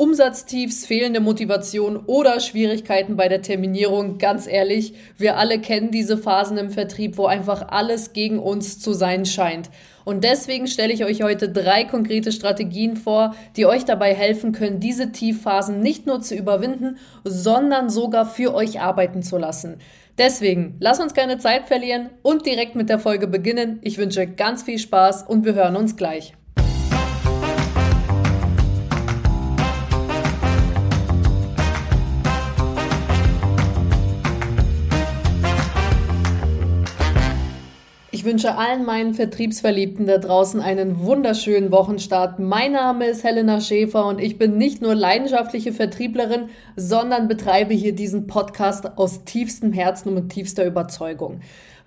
Umsatztiefs, fehlende Motivation oder Schwierigkeiten bei der Terminierung, ganz ehrlich, wir alle kennen diese Phasen im Vertrieb, wo einfach alles gegen uns zu sein scheint. Und deswegen stelle ich euch heute drei konkrete Strategien vor, die euch dabei helfen können, diese Tiefphasen nicht nur zu überwinden, sondern sogar für euch arbeiten zu lassen. Deswegen, lasst uns keine Zeit verlieren und direkt mit der Folge beginnen. Ich wünsche ganz viel Spaß und wir hören uns gleich. Wünsche allen meinen Vertriebsverliebten da draußen einen wunderschönen Wochenstart. Mein Name ist Helena Schäfer und ich bin nicht nur leidenschaftliche Vertrieblerin, sondern betreibe hier diesen Podcast aus tiefstem Herzen und mit tiefster Überzeugung.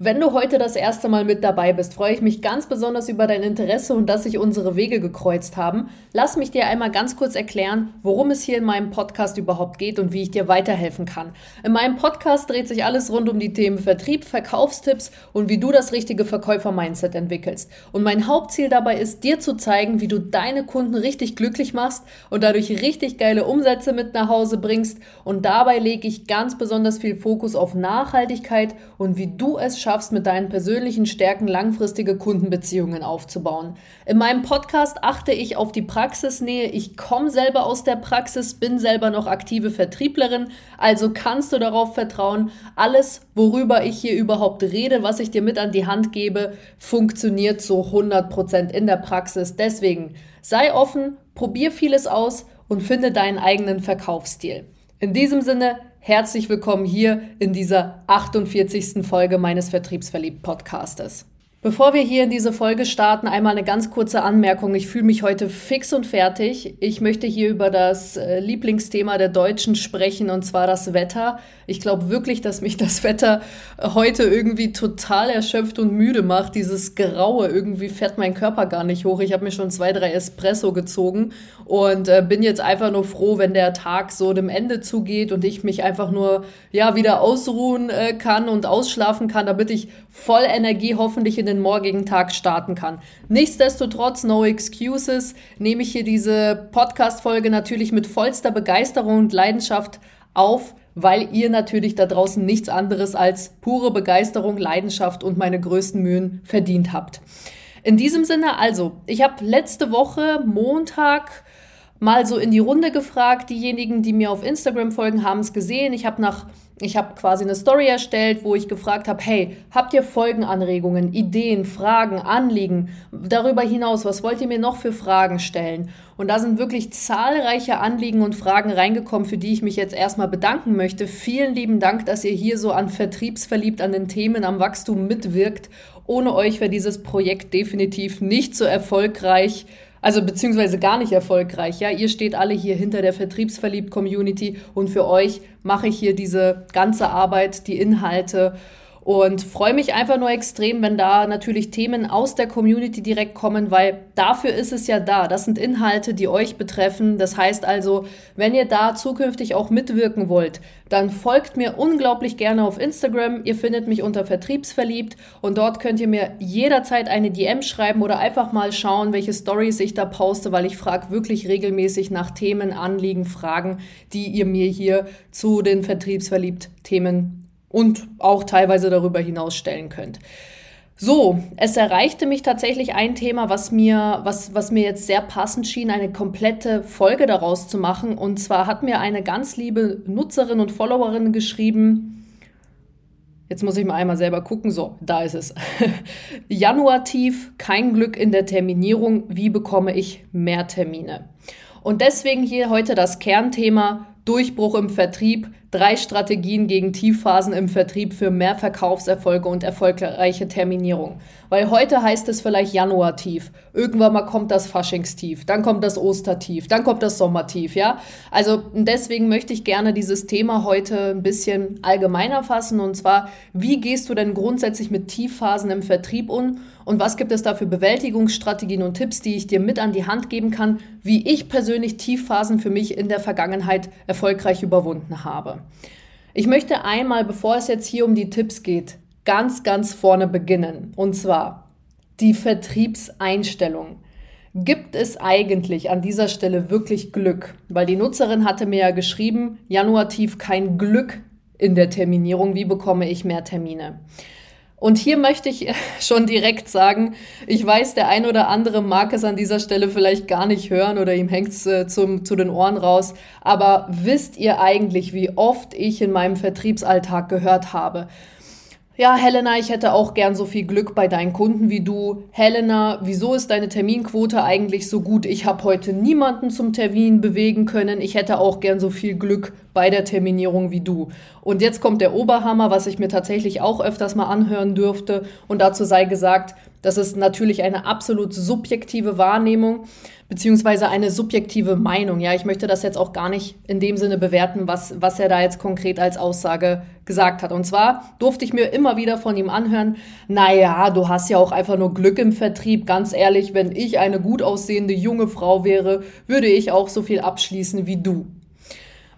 Wenn du heute das erste Mal mit dabei bist, freue ich mich ganz besonders über dein Interesse und dass sich unsere Wege gekreuzt haben. Lass mich dir einmal ganz kurz erklären, worum es hier in meinem Podcast überhaupt geht und wie ich dir weiterhelfen kann. In meinem Podcast dreht sich alles rund um die Themen Vertrieb, Verkaufstipps und wie du das richtige Verkäufer-Mindset entwickelst. Und mein Hauptziel dabei ist, dir zu zeigen, wie du deine Kunden richtig glücklich machst und dadurch richtig geile Umsätze mit nach Hause bringst. Und dabei lege ich ganz besonders viel Fokus auf Nachhaltigkeit und wie du es schaffst, schaffst, mit deinen persönlichen Stärken langfristige Kundenbeziehungen aufzubauen. In meinem Podcast achte ich auf die Praxisnähe. Ich komme selber aus der Praxis, bin selber noch aktive Vertrieblerin, also kannst du darauf vertrauen, alles, worüber ich hier überhaupt rede, was ich dir mit an die Hand gebe, funktioniert zu 100 Prozent in der Praxis. Deswegen sei offen, probier vieles aus und finde deinen eigenen Verkaufsstil. In diesem Sinne, Herzlich willkommen hier in dieser 48. Folge meines Vertriebsverliebt-Podcastes. Bevor wir hier in diese Folge starten, einmal eine ganz kurze Anmerkung. Ich fühle mich heute fix und fertig. Ich möchte hier über das äh, Lieblingsthema der Deutschen sprechen, und zwar das Wetter. Ich glaube wirklich, dass mich das Wetter heute irgendwie total erschöpft und müde macht. Dieses Graue, irgendwie fährt mein Körper gar nicht hoch. Ich habe mir schon zwei, drei Espresso gezogen und äh, bin jetzt einfach nur froh, wenn der Tag so dem Ende zugeht und ich mich einfach nur ja wieder ausruhen äh, kann und ausschlafen kann, damit ich voll Energie hoffentlich in den morgigen Tag starten kann. Nichtsdestotrotz, no excuses, nehme ich hier diese Podcast-Folge natürlich mit vollster Begeisterung und Leidenschaft auf, weil ihr natürlich da draußen nichts anderes als pure Begeisterung, Leidenschaft und meine größten Mühen verdient habt. In diesem Sinne also, ich habe letzte Woche Montag mal so in die Runde gefragt. Diejenigen, die mir auf Instagram folgen, haben es gesehen. Ich habe nach ich habe quasi eine Story erstellt, wo ich gefragt habe, hey, habt ihr Folgenanregungen, Ideen, Fragen, Anliegen? Darüber hinaus, was wollt ihr mir noch für Fragen stellen? Und da sind wirklich zahlreiche Anliegen und Fragen reingekommen, für die ich mich jetzt erstmal bedanken möchte. Vielen lieben Dank, dass ihr hier so an Vertriebsverliebt, an den Themen, am Wachstum mitwirkt. Ohne euch wäre dieses Projekt definitiv nicht so erfolgreich also beziehungsweise gar nicht erfolgreich. Ja, ihr steht alle hier hinter der Vertriebsverliebt-Community und für euch mache ich hier diese ganze Arbeit, die Inhalte und freue mich einfach nur extrem, wenn da natürlich Themen aus der Community direkt kommen, weil dafür ist es ja da. Das sind Inhalte, die euch betreffen. Das heißt also, wenn ihr da zukünftig auch mitwirken wollt, dann folgt mir unglaublich gerne auf Instagram. Ihr findet mich unter Vertriebsverliebt und dort könnt ihr mir jederzeit eine DM schreiben oder einfach mal schauen, welche Stories ich da poste, weil ich frage wirklich regelmäßig nach Themen, Anliegen, Fragen, die ihr mir hier zu den Vertriebsverliebt-Themen und auch teilweise darüber hinaus stellen könnt. So, es erreichte mich tatsächlich ein Thema, was mir, was, was mir jetzt sehr passend schien, eine komplette Folge daraus zu machen. Und zwar hat mir eine ganz liebe Nutzerin und Followerin geschrieben, jetzt muss ich mal einmal selber gucken, so, da ist es. Januar tief, kein Glück in der Terminierung, wie bekomme ich mehr Termine? Und deswegen hier heute das Kernthema Durchbruch im Vertrieb, drei Strategien gegen Tiefphasen im Vertrieb für mehr Verkaufserfolge und erfolgreiche Terminierung. Weil heute heißt es vielleicht Januar-Tief. Irgendwann mal kommt das Faschingstief, dann kommt das Ostertief, dann kommt das Sommertief, ja? Also deswegen möchte ich gerne dieses Thema heute ein bisschen allgemeiner fassen und zwar, wie gehst du denn grundsätzlich mit Tiefphasen im Vertrieb um und was gibt es da für Bewältigungsstrategien und Tipps, die ich dir mit an die Hand geben kann, wie ich persönlich Tiefphasen für mich in der Vergangenheit erfolgreich überwunden habe. Ich möchte einmal, bevor es jetzt hier um die Tipps geht, ganz, ganz vorne beginnen. Und zwar die Vertriebseinstellung. Gibt es eigentlich an dieser Stelle wirklich Glück? Weil die Nutzerin hatte mir ja geschrieben, Januartief kein Glück in der Terminierung. Wie bekomme ich mehr Termine? Und hier möchte ich schon direkt sagen, ich weiß, der ein oder andere mag es an dieser Stelle vielleicht gar nicht hören oder ihm hängt es äh, zu den Ohren raus. Aber wisst ihr eigentlich, wie oft ich in meinem Vertriebsalltag gehört habe? Ja, Helena, ich hätte auch gern so viel Glück bei deinen Kunden wie du. Helena, wieso ist deine Terminquote eigentlich so gut? Ich habe heute niemanden zum Termin bewegen können. Ich hätte auch gern so viel Glück bei der Terminierung wie du. Und jetzt kommt der Oberhammer, was ich mir tatsächlich auch öfters mal anhören dürfte. Und dazu sei gesagt, das ist natürlich eine absolut subjektive Wahrnehmung beziehungsweise eine subjektive Meinung. Ja, ich möchte das jetzt auch gar nicht in dem Sinne bewerten, was, was er da jetzt konkret als Aussage gesagt hat. Und zwar durfte ich mir immer wieder von ihm anhören, naja, du hast ja auch einfach nur Glück im Vertrieb. Ganz ehrlich, wenn ich eine gut aussehende junge Frau wäre, würde ich auch so viel abschließen wie du.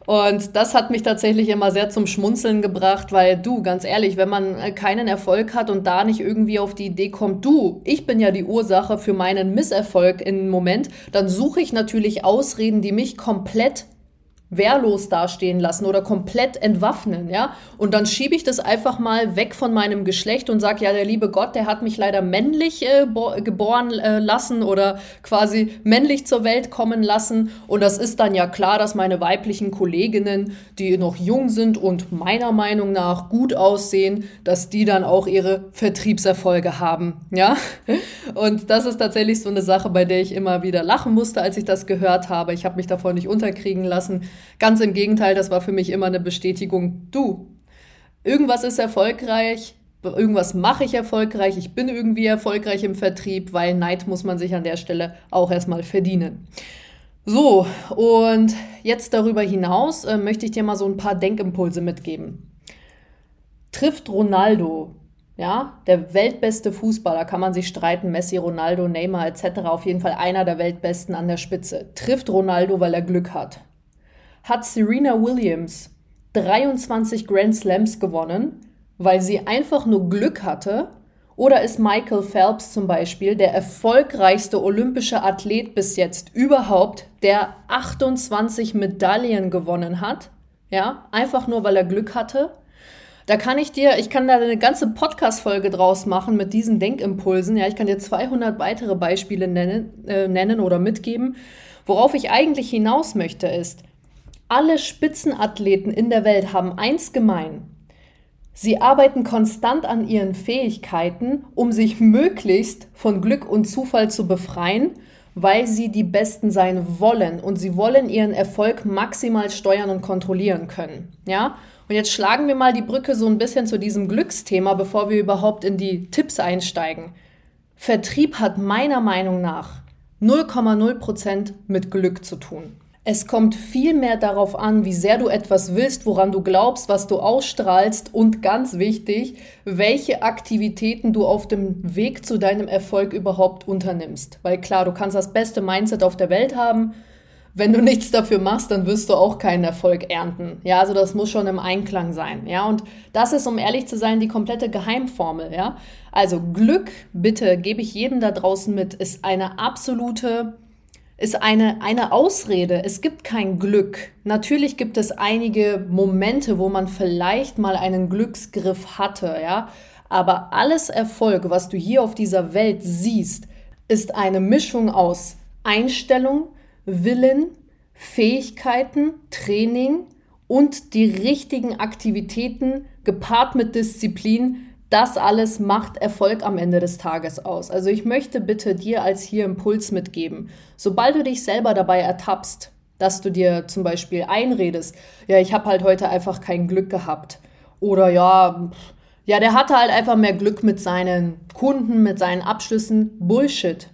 Und das hat mich tatsächlich immer sehr zum Schmunzeln gebracht, weil du, ganz ehrlich, wenn man äh, keinen Erfolg hat und da nicht irgendwie auf die Idee kommt, du, ich bin ja die Ursache für meinen Misserfolg im Moment, dann suche ich natürlich Ausreden, die mich komplett wehrlos dastehen lassen oder komplett entwaffnen, ja? Und dann schiebe ich das einfach mal weg von meinem Geschlecht und sage, ja, der liebe Gott, der hat mich leider männlich äh, geboren äh, lassen oder quasi männlich zur Welt kommen lassen. Und das ist dann ja klar, dass meine weiblichen Kolleginnen, die noch jung sind und meiner Meinung nach gut aussehen, dass die dann auch ihre Vertriebserfolge haben, ja? Und das ist tatsächlich so eine Sache, bei der ich immer wieder lachen musste, als ich das gehört habe. Ich habe mich davon nicht unterkriegen lassen Ganz im Gegenteil, das war für mich immer eine Bestätigung, du, irgendwas ist erfolgreich, irgendwas mache ich erfolgreich, ich bin irgendwie erfolgreich im Vertrieb, weil Neid muss man sich an der Stelle auch erstmal verdienen. So, und jetzt darüber hinaus äh, möchte ich dir mal so ein paar Denkimpulse mitgeben. Trifft Ronaldo, ja, der weltbeste Fußballer, kann man sich streiten, Messi, Ronaldo, Neymar etc., auf jeden Fall einer der weltbesten an der Spitze. Trifft Ronaldo, weil er Glück hat hat Serena Williams 23 Grand Slams gewonnen, weil sie einfach nur Glück hatte? Oder ist Michael Phelps zum Beispiel der erfolgreichste olympische Athlet bis jetzt überhaupt, der 28 Medaillen gewonnen hat? Ja, einfach nur weil er Glück hatte? Da kann ich dir, ich kann da eine ganze Podcast-Folge draus machen mit diesen Denkimpulsen. Ja, ich kann dir 200 weitere Beispiele nennen, äh, nennen oder mitgeben. Worauf ich eigentlich hinaus möchte ist, alle Spitzenathleten in der Welt haben eins gemein. Sie arbeiten konstant an ihren Fähigkeiten, um sich möglichst von Glück und Zufall zu befreien, weil sie die Besten sein wollen und sie wollen ihren Erfolg maximal steuern und kontrollieren können. Ja? Und jetzt schlagen wir mal die Brücke so ein bisschen zu diesem Glücksthema, bevor wir überhaupt in die Tipps einsteigen. Vertrieb hat meiner Meinung nach 0,0% mit Glück zu tun. Es kommt viel mehr darauf an, wie sehr du etwas willst, woran du glaubst, was du ausstrahlst und ganz wichtig, welche Aktivitäten du auf dem Weg zu deinem Erfolg überhaupt unternimmst. Weil klar, du kannst das beste Mindset auf der Welt haben. Wenn du nichts dafür machst, dann wirst du auch keinen Erfolg ernten. Ja, also das muss schon im Einklang sein. Ja, und das ist, um ehrlich zu sein, die komplette Geheimformel. Ja, also Glück, bitte, gebe ich jedem da draußen mit, ist eine absolute ist eine, eine Ausrede. Es gibt kein Glück. Natürlich gibt es einige Momente, wo man vielleicht mal einen Glücksgriff hatte, ja. Aber alles Erfolg, was du hier auf dieser Welt siehst, ist eine Mischung aus Einstellung, Willen, Fähigkeiten, Training und die richtigen Aktivitäten gepaart mit Disziplin, das alles macht Erfolg am Ende des Tages aus. Also ich möchte bitte dir als hier Impuls mitgeben, sobald du dich selber dabei ertappst, dass du dir zum Beispiel einredest, ja, ich habe halt heute einfach kein Glück gehabt. Oder ja, ja, der hatte halt einfach mehr Glück mit seinen Kunden, mit seinen Abschlüssen. Bullshit.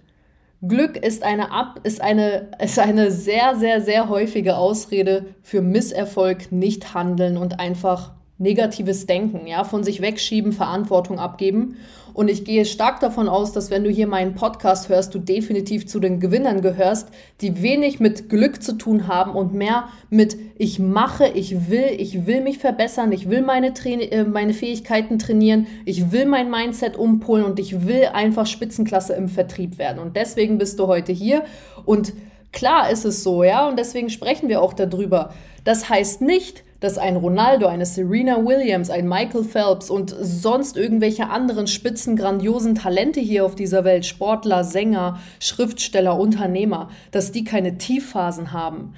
Glück ist eine, Ab ist eine, ist eine sehr, sehr, sehr häufige Ausrede für Misserfolg, nicht handeln und einfach negatives Denken, ja, von sich wegschieben, Verantwortung abgeben. Und ich gehe stark davon aus, dass wenn du hier meinen Podcast hörst, du definitiv zu den Gewinnern gehörst, die wenig mit Glück zu tun haben und mehr mit ich mache, ich will, ich will mich verbessern, ich will meine, Tra äh, meine Fähigkeiten trainieren, ich will mein Mindset umpolen und ich will einfach Spitzenklasse im Vertrieb werden. Und deswegen bist du heute hier und klar ist es so, ja, und deswegen sprechen wir auch darüber. Das heißt nicht, dass ein Ronaldo, eine Serena Williams, ein Michael Phelps und sonst irgendwelche anderen spitzen, grandiosen Talente hier auf dieser Welt, Sportler, Sänger, Schriftsteller, Unternehmer, dass die keine Tiefphasen haben.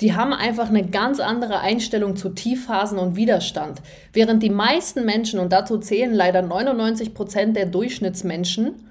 Die haben einfach eine ganz andere Einstellung zu Tiefphasen und Widerstand. Während die meisten Menschen, und dazu zählen leider 99 Prozent der Durchschnittsmenschen,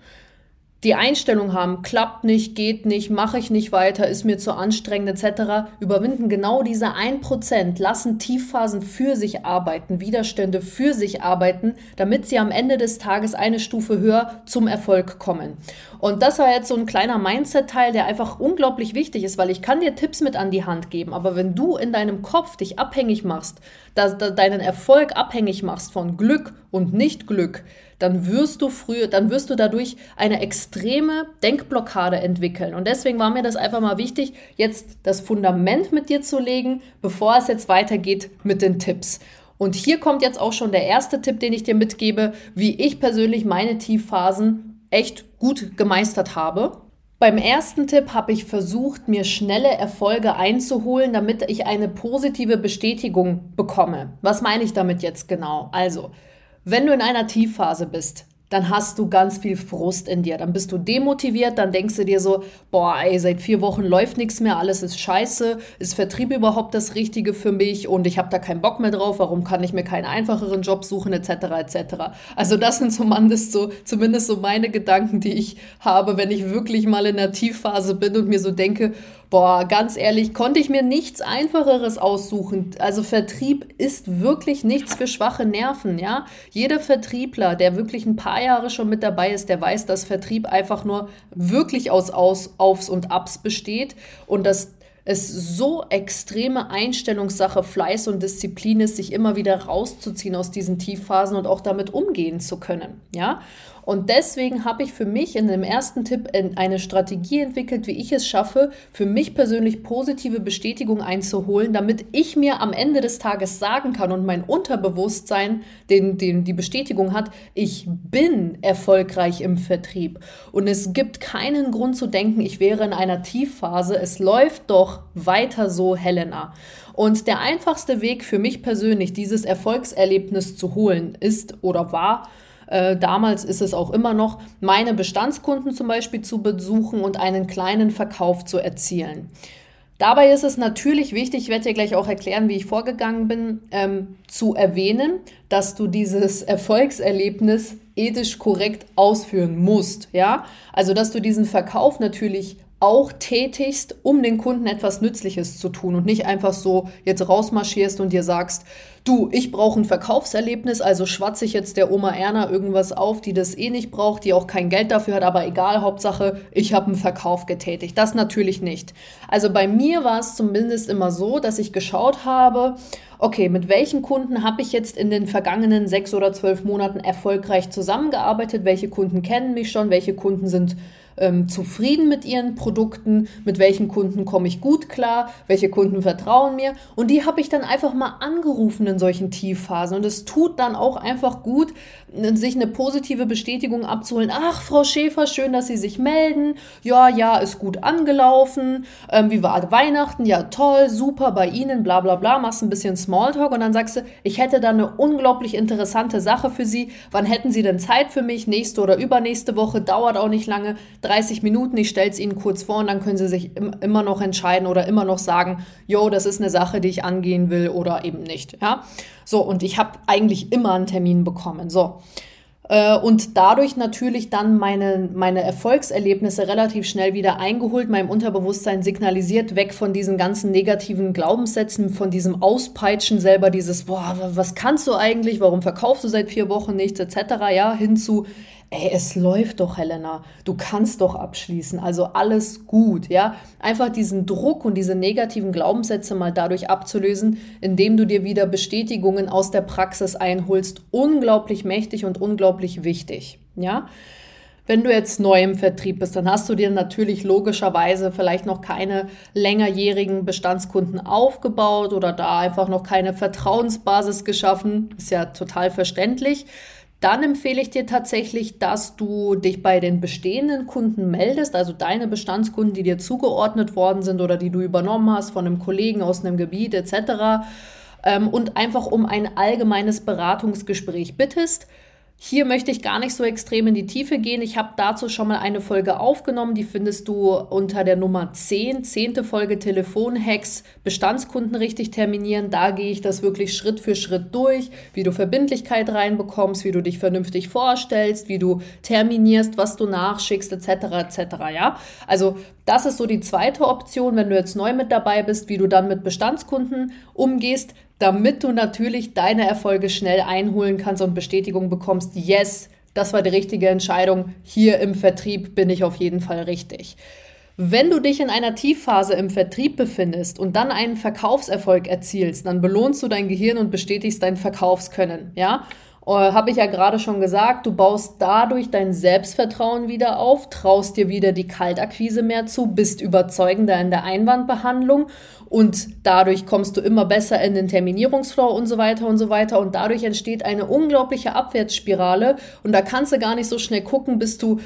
die Einstellung haben, klappt nicht, geht nicht, mache ich nicht weiter, ist mir zu anstrengend etc., überwinden genau diese 1%, lassen Tiefphasen für sich arbeiten, Widerstände für sich arbeiten, damit sie am Ende des Tages eine Stufe höher zum Erfolg kommen. Und das war jetzt so ein kleiner Mindset-Teil, der einfach unglaublich wichtig ist, weil ich kann dir Tipps mit an die Hand geben, aber wenn du in deinem Kopf dich abhängig machst, dass, dass deinen Erfolg abhängig machst von Glück und Nicht-Glück, dann wirst du früher, dann wirst du dadurch eine extreme Denkblockade entwickeln. Und deswegen war mir das einfach mal wichtig, jetzt das Fundament mit dir zu legen, bevor es jetzt weitergeht mit den Tipps. Und hier kommt jetzt auch schon der erste Tipp, den ich dir mitgebe, wie ich persönlich meine Tiefphasen echt gut gemeistert habe. Beim ersten Tipp habe ich versucht, mir schnelle Erfolge einzuholen, damit ich eine positive Bestätigung bekomme. Was meine ich damit jetzt genau? Also, wenn du in einer Tiefphase bist, dann hast du ganz viel Frust in dir. Dann bist du demotiviert, dann denkst du dir so, boah, ey, seit vier Wochen läuft nichts mehr, alles ist scheiße, ist Vertrieb überhaupt das Richtige für mich und ich habe da keinen Bock mehr drauf, warum kann ich mir keinen einfacheren Job suchen, etc., etc. Also das sind zumindest so, zumindest so meine Gedanken, die ich habe, wenn ich wirklich mal in der Tiefphase bin und mir so denke, Boah, ganz ehrlich, konnte ich mir nichts Einfacheres aussuchen. Also Vertrieb ist wirklich nichts für schwache Nerven, ja. Jeder Vertriebler, der wirklich ein paar Jahre schon mit dabei ist, der weiß, dass Vertrieb einfach nur wirklich aus, aus Aufs und Abs besteht und dass es so extreme Einstellungssache, Fleiß und Disziplin ist, sich immer wieder rauszuziehen aus diesen Tiefphasen und auch damit umgehen zu können, ja. Und deswegen habe ich für mich in dem ersten Tipp eine Strategie entwickelt, wie ich es schaffe, für mich persönlich positive Bestätigung einzuholen, damit ich mir am Ende des Tages sagen kann und mein Unterbewusstsein den, den die Bestätigung hat, ich bin erfolgreich im Vertrieb. Und es gibt keinen Grund zu denken, ich wäre in einer Tiefphase. Es läuft doch weiter so, Helena. Und der einfachste Weg für mich persönlich, dieses Erfolgserlebnis zu holen, ist oder war, äh, damals ist es auch immer noch, meine Bestandskunden zum Beispiel zu besuchen und einen kleinen Verkauf zu erzielen. Dabei ist es natürlich wichtig, ich werde dir gleich auch erklären, wie ich vorgegangen bin, ähm, zu erwähnen, dass du dieses Erfolgserlebnis ethisch korrekt ausführen musst. Ja, also dass du diesen Verkauf natürlich auch tätigst, um den Kunden etwas Nützliches zu tun und nicht einfach so jetzt rausmarschierst und dir sagst, du, ich brauche ein Verkaufserlebnis, also schwatze ich jetzt der Oma Erna irgendwas auf, die das eh nicht braucht, die auch kein Geld dafür hat, aber egal, Hauptsache, ich habe einen Verkauf getätigt. Das natürlich nicht. Also bei mir war es zumindest immer so, dass ich geschaut habe, okay, mit welchen Kunden habe ich jetzt in den vergangenen sechs oder zwölf Monaten erfolgreich zusammengearbeitet? Welche Kunden kennen mich schon? Welche Kunden sind ähm, zufrieden mit ihren Produkten, mit welchen Kunden komme ich gut klar, welche Kunden vertrauen mir. Und die habe ich dann einfach mal angerufen in solchen Tiefphasen. Und es tut dann auch einfach gut, sich eine positive Bestätigung abzuholen. Ach, Frau Schäfer, schön, dass Sie sich melden. Ja, ja, ist gut angelaufen. Ähm, wie war Weihnachten? Ja, toll, super bei Ihnen, bla bla bla. Machst ein bisschen Smalltalk und dann sagst du, ich hätte da eine unglaublich interessante Sache für Sie. Wann hätten Sie denn Zeit für mich? Nächste oder übernächste Woche? Dauert auch nicht lange. 30 Minuten. Ich stelle es Ihnen kurz vor und dann können Sie sich im, immer noch entscheiden oder immer noch sagen, yo, das ist eine Sache, die ich angehen will oder eben nicht. Ja, so und ich habe eigentlich immer einen Termin bekommen. So. Äh, und dadurch natürlich dann meine, meine Erfolgserlebnisse relativ schnell wieder eingeholt, meinem Unterbewusstsein signalisiert, weg von diesen ganzen negativen Glaubenssätzen, von diesem Auspeitschen selber, dieses, boah, was kannst du eigentlich, warum verkaufst du seit vier Wochen nichts, etc., ja, hin ey, es läuft doch, Helena, du kannst doch abschließen, also alles gut, ja. Einfach diesen Druck und diese negativen Glaubenssätze mal dadurch abzulösen, indem du dir wieder Bestätigungen aus der Praxis einholst, unglaublich mächtig und unglaublich wichtig, ja. Wenn du jetzt neu im Vertrieb bist, dann hast du dir natürlich logischerweise vielleicht noch keine längerjährigen Bestandskunden aufgebaut oder da einfach noch keine Vertrauensbasis geschaffen. Ist ja total verständlich. Dann empfehle ich dir tatsächlich, dass du dich bei den bestehenden Kunden meldest, also deine Bestandskunden, die dir zugeordnet worden sind oder die du übernommen hast von einem Kollegen aus einem Gebiet etc. Ähm, und einfach um ein allgemeines Beratungsgespräch bittest. Hier möchte ich gar nicht so extrem in die Tiefe gehen. Ich habe dazu schon mal eine Folge aufgenommen. Die findest du unter der Nummer 10, zehnte Folge Telefonhacks, Bestandskunden richtig terminieren. Da gehe ich das wirklich Schritt für Schritt durch, wie du Verbindlichkeit reinbekommst, wie du dich vernünftig vorstellst, wie du terminierst, was du nachschickst, etc. etc. Ja, also das ist so die zweite Option, wenn du jetzt neu mit dabei bist, wie du dann mit Bestandskunden umgehst damit du natürlich deine Erfolge schnell einholen kannst und Bestätigung bekommst, yes, das war die richtige Entscheidung, hier im Vertrieb bin ich auf jeden Fall richtig. Wenn du dich in einer Tiefphase im Vertrieb befindest und dann einen Verkaufserfolg erzielst, dann belohnst du dein Gehirn und bestätigst dein Verkaufskönnen, ja? Äh, Habe ich ja gerade schon gesagt, du baust dadurch dein Selbstvertrauen wieder auf, traust dir wieder die Kaltakquise mehr zu, bist überzeugender in der Einwandbehandlung und dadurch kommst du immer besser in den Terminierungsflow und so weiter und so weiter und dadurch entsteht eine unglaubliche Abwärtsspirale und da kannst du gar nicht so schnell gucken, bist du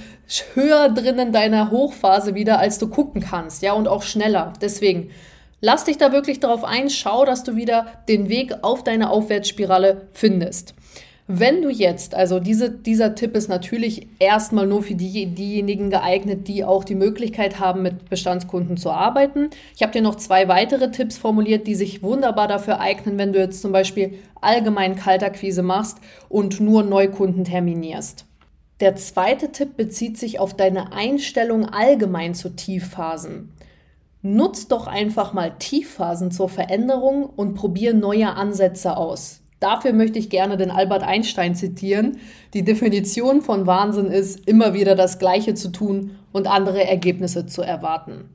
höher drin in deiner Hochphase wieder, als du gucken kannst, ja, und auch schneller. Deswegen lass dich da wirklich darauf ein, schau, dass du wieder den Weg auf deine Aufwärtsspirale findest. Wenn du jetzt, also diese, dieser Tipp ist natürlich erstmal nur für die, diejenigen geeignet, die auch die Möglichkeit haben, mit Bestandskunden zu arbeiten. Ich habe dir noch zwei weitere Tipps formuliert, die sich wunderbar dafür eignen, wenn du jetzt zum Beispiel allgemein Kaltakquise machst und nur Neukunden terminierst. Der zweite Tipp bezieht sich auf deine Einstellung allgemein zu Tiefphasen. Nutz doch einfach mal Tiefphasen zur Veränderung und probier neue Ansätze aus. Dafür möchte ich gerne den Albert Einstein zitieren. Die Definition von Wahnsinn ist, immer wieder das Gleiche zu tun und andere Ergebnisse zu erwarten.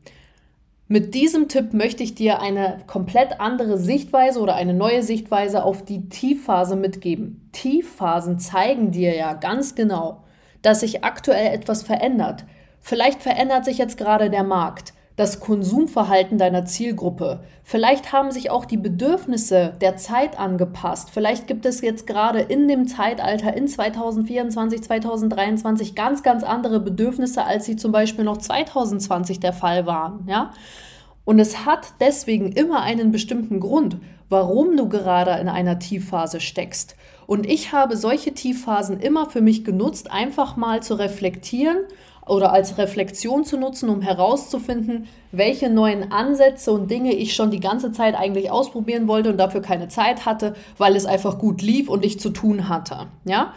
Mit diesem Tipp möchte ich dir eine komplett andere Sichtweise oder eine neue Sichtweise auf die Tiefphase mitgeben. Tiefphasen zeigen dir ja ganz genau, dass sich aktuell etwas verändert. Vielleicht verändert sich jetzt gerade der Markt das Konsumverhalten deiner Zielgruppe. Vielleicht haben sich auch die Bedürfnisse der Zeit angepasst. Vielleicht gibt es jetzt gerade in dem Zeitalter in 2024, 2023 ganz, ganz andere Bedürfnisse, als sie zum Beispiel noch 2020 der Fall waren. Ja? Und es hat deswegen immer einen bestimmten Grund, warum du gerade in einer Tiefphase steckst. Und ich habe solche Tiefphasen immer für mich genutzt, einfach mal zu reflektieren oder als Reflexion zu nutzen, um herauszufinden, welche neuen Ansätze und Dinge ich schon die ganze Zeit eigentlich ausprobieren wollte und dafür keine Zeit hatte, weil es einfach gut lief und ich zu tun hatte. Ja?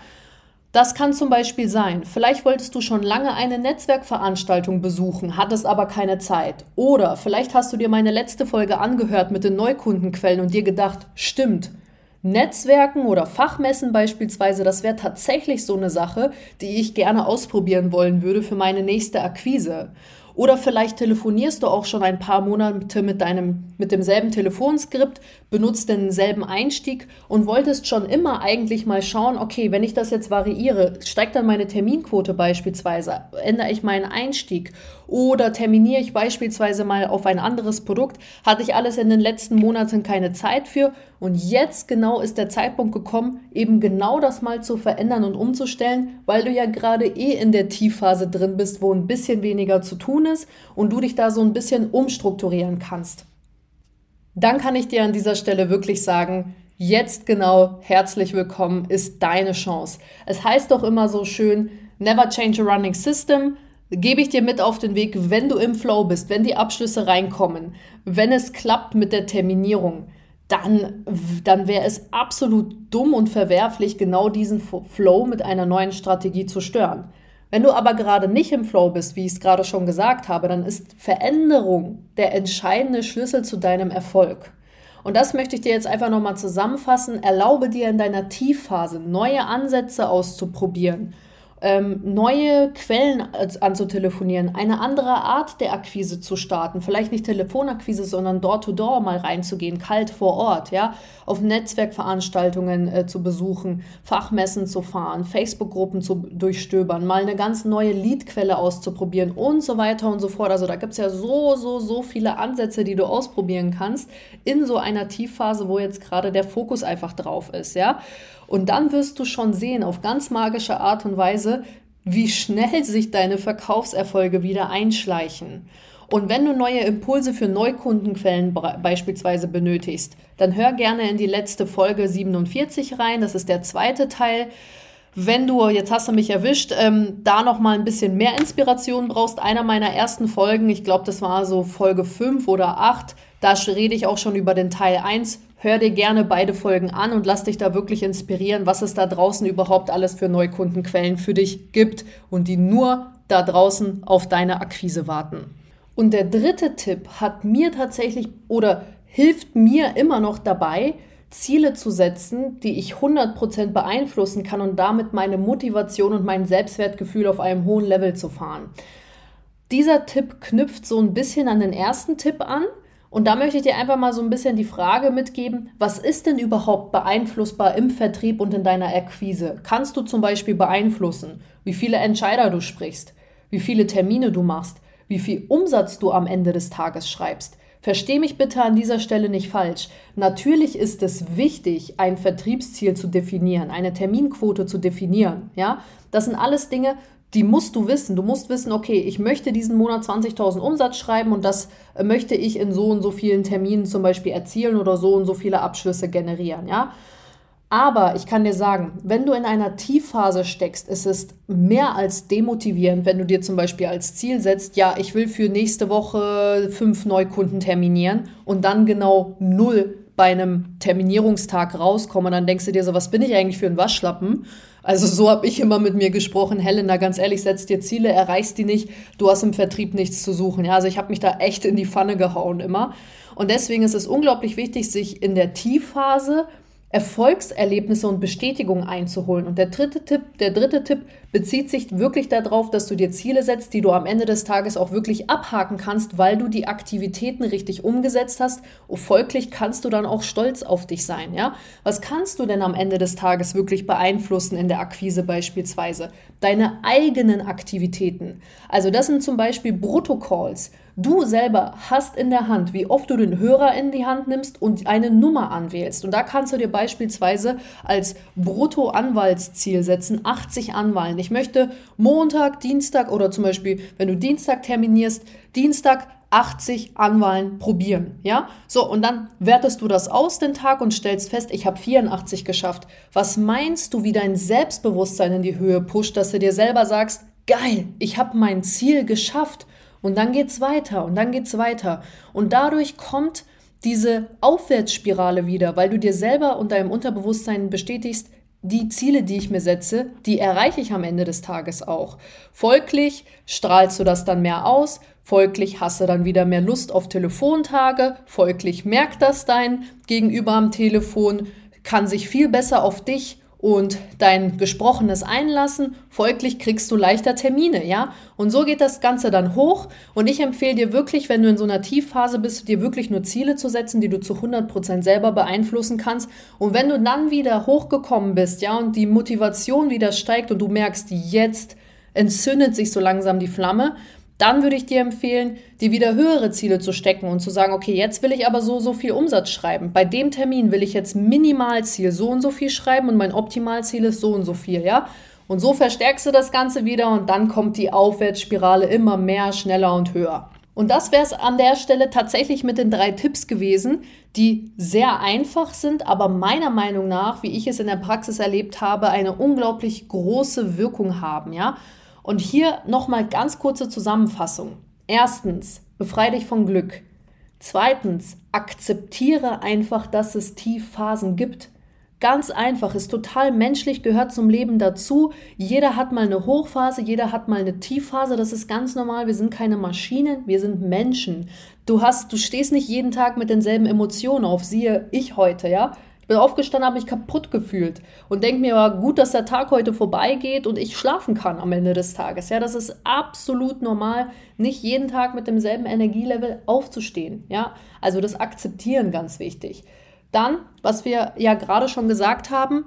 Das kann zum Beispiel sein, vielleicht wolltest du schon lange eine Netzwerkveranstaltung besuchen, hattest aber keine Zeit. Oder vielleicht hast du dir meine letzte Folge angehört mit den Neukundenquellen und dir gedacht, stimmt, Netzwerken oder Fachmessen beispielsweise, das wäre tatsächlich so eine Sache, die ich gerne ausprobieren wollen würde für meine nächste Akquise. Oder vielleicht telefonierst du auch schon ein paar Monate mit deinem, mit demselben Telefonskript, benutzt denselben Einstieg und wolltest schon immer eigentlich mal schauen, okay, wenn ich das jetzt variiere, steigt dann meine Terminquote beispielsweise, ändere ich meinen Einstieg oder terminiere ich beispielsweise mal auf ein anderes Produkt, hatte ich alles in den letzten Monaten keine Zeit für und jetzt genau ist der Zeitpunkt gekommen, eben genau das mal zu verändern und umzustellen, weil du ja gerade eh in der Tiefphase drin bist, wo ein bisschen weniger zu tun ist und du dich da so ein bisschen umstrukturieren kannst. Dann kann ich dir an dieser Stelle wirklich sagen, jetzt genau herzlich willkommen ist deine Chance. Es heißt doch immer so schön, never change a running system. Gebe ich dir mit auf den Weg, wenn du im Flow bist, wenn die Abschlüsse reinkommen, wenn es klappt mit der Terminierung dann, dann wäre es absolut dumm und verwerflich, genau diesen Flow mit einer neuen Strategie zu stören. Wenn du aber gerade nicht im Flow bist, wie ich es gerade schon gesagt habe, dann ist Veränderung der entscheidende Schlüssel zu deinem Erfolg. Und das möchte ich dir jetzt einfach nochmal zusammenfassen. Erlaube dir in deiner Tiefphase neue Ansätze auszuprobieren ähm, neue Quellen anzutelefonieren, eine andere Art der Akquise zu starten, vielleicht nicht Telefonakquise, sondern Door-to-Door -Door mal reinzugehen, kalt vor Ort, ja, auf Netzwerkveranstaltungen äh, zu besuchen, Fachmessen zu fahren, Facebook-Gruppen zu durchstöbern, mal eine ganz neue Leadquelle auszuprobieren und so weiter und so fort. Also da gibt es ja so, so, so viele Ansätze, die du ausprobieren kannst in so einer Tiefphase, wo jetzt gerade der Fokus einfach drauf ist, ja. Und dann wirst du schon sehen, auf ganz magische Art und Weise, wie schnell sich deine Verkaufserfolge wieder einschleichen. Und wenn du neue Impulse für Neukundenquellen beispielsweise benötigst, dann hör gerne in die letzte Folge 47 rein. Das ist der zweite Teil. Wenn du, jetzt hast du mich erwischt, ähm, da noch mal ein bisschen mehr Inspiration brauchst, einer meiner ersten Folgen, ich glaube, das war so Folge 5 oder 8, da rede ich auch schon über den Teil 1 Hör dir gerne beide Folgen an und lass dich da wirklich inspirieren, was es da draußen überhaupt alles für Neukundenquellen für dich gibt und die nur da draußen auf deine Akquise warten. Und der dritte Tipp hat mir tatsächlich oder hilft mir immer noch dabei, Ziele zu setzen, die ich 100% beeinflussen kann und damit meine Motivation und mein Selbstwertgefühl auf einem hohen Level zu fahren. Dieser Tipp knüpft so ein bisschen an den ersten Tipp an, und da möchte ich dir einfach mal so ein bisschen die Frage mitgeben, was ist denn überhaupt beeinflussbar im Vertrieb und in deiner Akquise? Kannst du zum Beispiel beeinflussen, wie viele Entscheider du sprichst, wie viele Termine du machst, wie viel Umsatz du am Ende des Tages schreibst? Versteh mich bitte an dieser Stelle nicht falsch. Natürlich ist es wichtig, ein Vertriebsziel zu definieren, eine Terminquote zu definieren. Ja, das sind alles Dinge, die musst du wissen. Du musst wissen, okay, ich möchte diesen Monat 20.000 Umsatz schreiben und das äh, möchte ich in so und so vielen Terminen zum Beispiel erzielen oder so und so viele Abschlüsse generieren, ja. Aber ich kann dir sagen, wenn du in einer Tiefphase steckst, ist es mehr als demotivierend, wenn du dir zum Beispiel als Ziel setzt, ja, ich will für nächste Woche fünf Neukunden terminieren und dann genau null bei einem Terminierungstag rauskommen. Und dann denkst du dir so, was bin ich eigentlich für ein Waschlappen? Also so habe ich immer mit mir gesprochen, Helena, ganz ehrlich, setz dir Ziele, erreichst die nicht, du hast im Vertrieb nichts zu suchen. Ja, also ich habe mich da echt in die Pfanne gehauen immer. Und deswegen ist es unglaublich wichtig, sich in der Tiefphase Erfolgserlebnisse und Bestätigung einzuholen. Und der dritte Tipp, der dritte Tipp bezieht sich wirklich darauf, dass du dir Ziele setzt, die du am Ende des Tages auch wirklich abhaken kannst, weil du die Aktivitäten richtig umgesetzt hast. Und folglich kannst du dann auch stolz auf dich sein, ja? Was kannst du denn am Ende des Tages wirklich beeinflussen in der Akquise beispielsweise? Deine eigenen Aktivitäten. Also das sind zum Beispiel Bruttocalls. Du selber hast in der Hand, wie oft du den Hörer in die Hand nimmst und eine Nummer anwählst. Und da kannst du dir beispielsweise als Bruttoanwaltsziel setzen, 80 Anwahlen. Ich möchte Montag, Dienstag oder zum Beispiel, wenn du Dienstag terminierst, Dienstag 80 Anwahlen probieren, ja? So, und dann wertest du das aus den Tag und stellst fest, ich habe 84 geschafft. Was meinst du, wie dein Selbstbewusstsein in die Höhe pusht, dass du dir selber sagst, geil, ich habe mein Ziel geschafft. Und dann geht's weiter und dann geht's weiter. Und dadurch kommt diese Aufwärtsspirale wieder, weil du dir selber und deinem Unterbewusstsein bestätigst, die Ziele, die ich mir setze, die erreiche ich am Ende des Tages auch. Folglich strahlst du das dann mehr aus, folglich hast du dann wieder mehr Lust auf Telefontage, folglich merkt das dein Gegenüber am Telefon, kann sich viel besser auf dich und dein Gesprochenes einlassen. Folglich kriegst du leichter Termine, ja? Und so geht das Ganze dann hoch. Und ich empfehle dir wirklich, wenn du in so einer Tiefphase bist, dir wirklich nur Ziele zu setzen, die du zu 100 Prozent selber beeinflussen kannst. Und wenn du dann wieder hochgekommen bist, ja, und die Motivation wieder steigt und du merkst, jetzt entzündet sich so langsam die Flamme, dann würde ich dir empfehlen, dir wieder höhere Ziele zu stecken und zu sagen, okay, jetzt will ich aber so, so viel Umsatz schreiben. Bei dem Termin will ich jetzt Minimalziel so und so viel schreiben und mein Optimalziel ist so und so viel, ja? Und so verstärkst du das Ganze wieder und dann kommt die Aufwärtsspirale immer mehr, schneller und höher. Und das wäre es an der Stelle tatsächlich mit den drei Tipps gewesen, die sehr einfach sind, aber meiner Meinung nach, wie ich es in der Praxis erlebt habe, eine unglaublich große Wirkung haben, ja? Und hier nochmal ganz kurze Zusammenfassung. Erstens, befreie dich von Glück. Zweitens, akzeptiere einfach, dass es Tiefphasen gibt. Ganz einfach, ist total menschlich, gehört zum Leben dazu. Jeder hat mal eine Hochphase, jeder hat mal eine Tiefphase, das ist ganz normal. Wir sind keine Maschinen, wir sind Menschen. Du hast, du stehst nicht jeden Tag mit denselben Emotionen auf, siehe ich heute, ja. Ich bin aufgestanden, habe mich kaputt gefühlt und denke mir, ja, gut, dass der Tag heute vorbeigeht und ich schlafen kann am Ende des Tages. Ja, das ist absolut normal, nicht jeden Tag mit demselben Energielevel aufzustehen. Ja, also das Akzeptieren ganz wichtig. Dann, was wir ja gerade schon gesagt haben,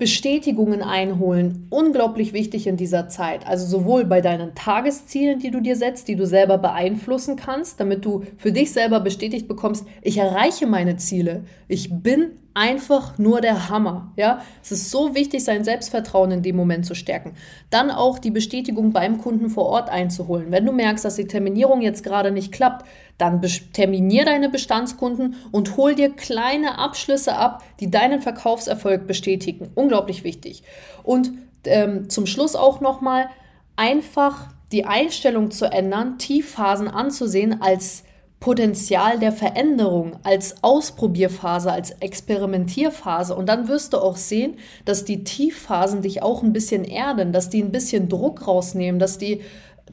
Bestätigungen einholen, unglaublich wichtig in dieser Zeit. Also sowohl bei deinen Tageszielen, die du dir setzt, die du selber beeinflussen kannst, damit du für dich selber bestätigt bekommst, ich erreiche meine Ziele. Ich bin einfach nur der Hammer. Ja, es ist so wichtig, sein Selbstvertrauen in dem Moment zu stärken. Dann auch die Bestätigung beim Kunden vor Ort einzuholen. Wenn du merkst, dass die Terminierung jetzt gerade nicht klappt, dann terminier deine Bestandskunden und hol dir kleine Abschlüsse ab, die deinen Verkaufserfolg bestätigen. Unglaublich wichtig. Und ähm, zum Schluss auch nochmal einfach die Einstellung zu ändern, Tiefphasen anzusehen als Potenzial der Veränderung als Ausprobierphase, als Experimentierphase. Und dann wirst du auch sehen, dass die Tiefphasen dich auch ein bisschen erden, dass die ein bisschen Druck rausnehmen, dass die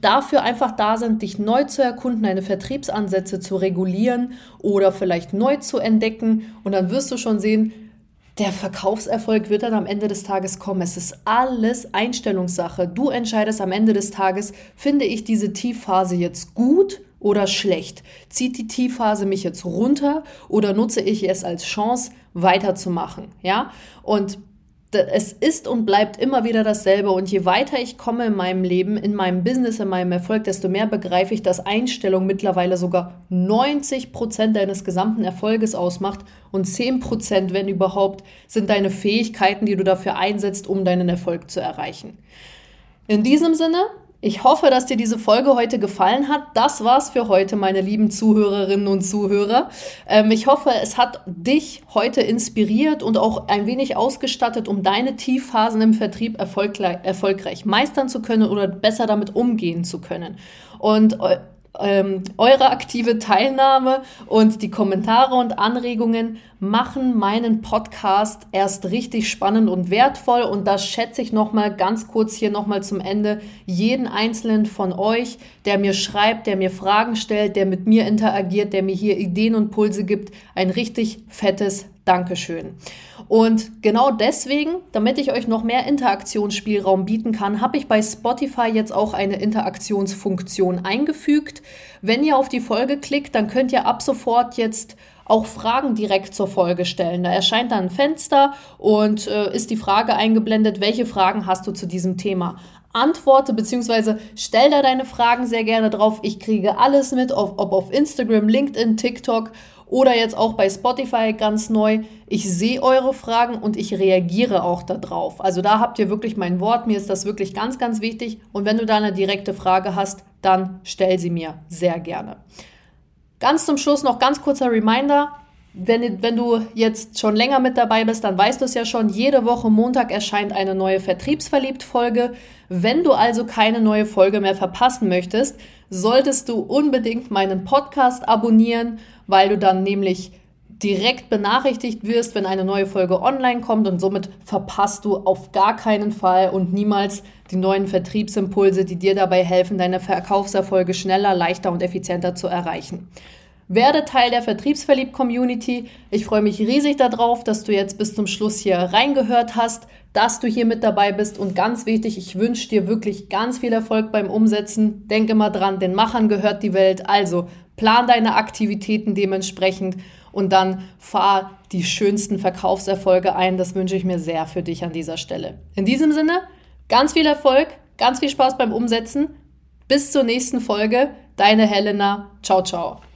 dafür einfach da sind, dich neu zu erkunden, deine Vertriebsansätze zu regulieren oder vielleicht neu zu entdecken. Und dann wirst du schon sehen, der Verkaufserfolg wird dann am Ende des Tages kommen. Es ist alles Einstellungssache. Du entscheidest am Ende des Tages, finde ich diese Tiefphase jetzt gut oder schlecht? Zieht die Tiefphase mich jetzt runter oder nutze ich es als Chance, weiterzumachen? Ja, und es ist und bleibt immer wieder dasselbe. Und je weiter ich komme in meinem Leben, in meinem Business, in meinem Erfolg, desto mehr begreife ich, dass Einstellung mittlerweile sogar 90 Prozent deines gesamten Erfolges ausmacht. Und 10 Prozent, wenn überhaupt, sind deine Fähigkeiten, die du dafür einsetzt, um deinen Erfolg zu erreichen. In diesem Sinne, ich hoffe, dass dir diese Folge heute gefallen hat. Das war's für heute, meine lieben Zuhörerinnen und Zuhörer. Ähm, ich hoffe, es hat dich heute inspiriert und auch ein wenig ausgestattet, um deine Tiefphasen im Vertrieb erfolgreich meistern zu können oder besser damit umgehen zu können. Und äh, ähm, eure aktive Teilnahme und die Kommentare und Anregungen machen meinen Podcast erst richtig spannend und wertvoll. Und das schätze ich nochmal ganz kurz hier nochmal zum Ende. Jeden einzelnen von euch, der mir schreibt, der mir Fragen stellt, der mit mir interagiert, der mir hier Ideen und Pulse gibt, ein richtig fettes Dankeschön. Und genau deswegen, damit ich euch noch mehr Interaktionsspielraum bieten kann, habe ich bei Spotify jetzt auch eine Interaktionsfunktion eingefügt. Wenn ihr auf die Folge klickt, dann könnt ihr ab sofort jetzt auch Fragen direkt zur Folge stellen. Da erscheint dann ein Fenster und äh, ist die Frage eingeblendet, welche Fragen hast du zu diesem Thema? Antworte bzw. stell da deine Fragen sehr gerne drauf. Ich kriege alles mit, ob, ob auf Instagram, LinkedIn, TikTok oder jetzt auch bei Spotify ganz neu. Ich sehe eure Fragen und ich reagiere auch darauf. Also da habt ihr wirklich mein Wort. Mir ist das wirklich ganz, ganz wichtig. Und wenn du da eine direkte Frage hast, dann stell sie mir sehr gerne. Ganz zum Schluss noch ganz kurzer Reminder. Wenn, wenn, du jetzt schon länger mit dabei bist, dann weißt du es ja schon, jede Woche Montag erscheint eine neue Vertriebsverliebt-Folge. Wenn du also keine neue Folge mehr verpassen möchtest, solltest du unbedingt meinen Podcast abonnieren weil du dann nämlich direkt benachrichtigt wirst, wenn eine neue Folge online kommt und somit verpasst du auf gar keinen Fall und niemals die neuen Vertriebsimpulse, die dir dabei helfen, deine Verkaufserfolge schneller, leichter und effizienter zu erreichen. Werde Teil der Vertriebsverliebt-Community. Ich freue mich riesig darauf, dass du jetzt bis zum Schluss hier reingehört hast, dass du hier mit dabei bist und ganz wichtig, ich wünsche dir wirklich ganz viel Erfolg beim Umsetzen. Denk immer dran, den Machern gehört die Welt. Also plan deine Aktivitäten dementsprechend und dann fahr die schönsten Verkaufserfolge ein. Das wünsche ich mir sehr für dich an dieser Stelle. In diesem Sinne, ganz viel Erfolg, ganz viel Spaß beim Umsetzen. Bis zur nächsten Folge. Deine Helena. Ciao, ciao.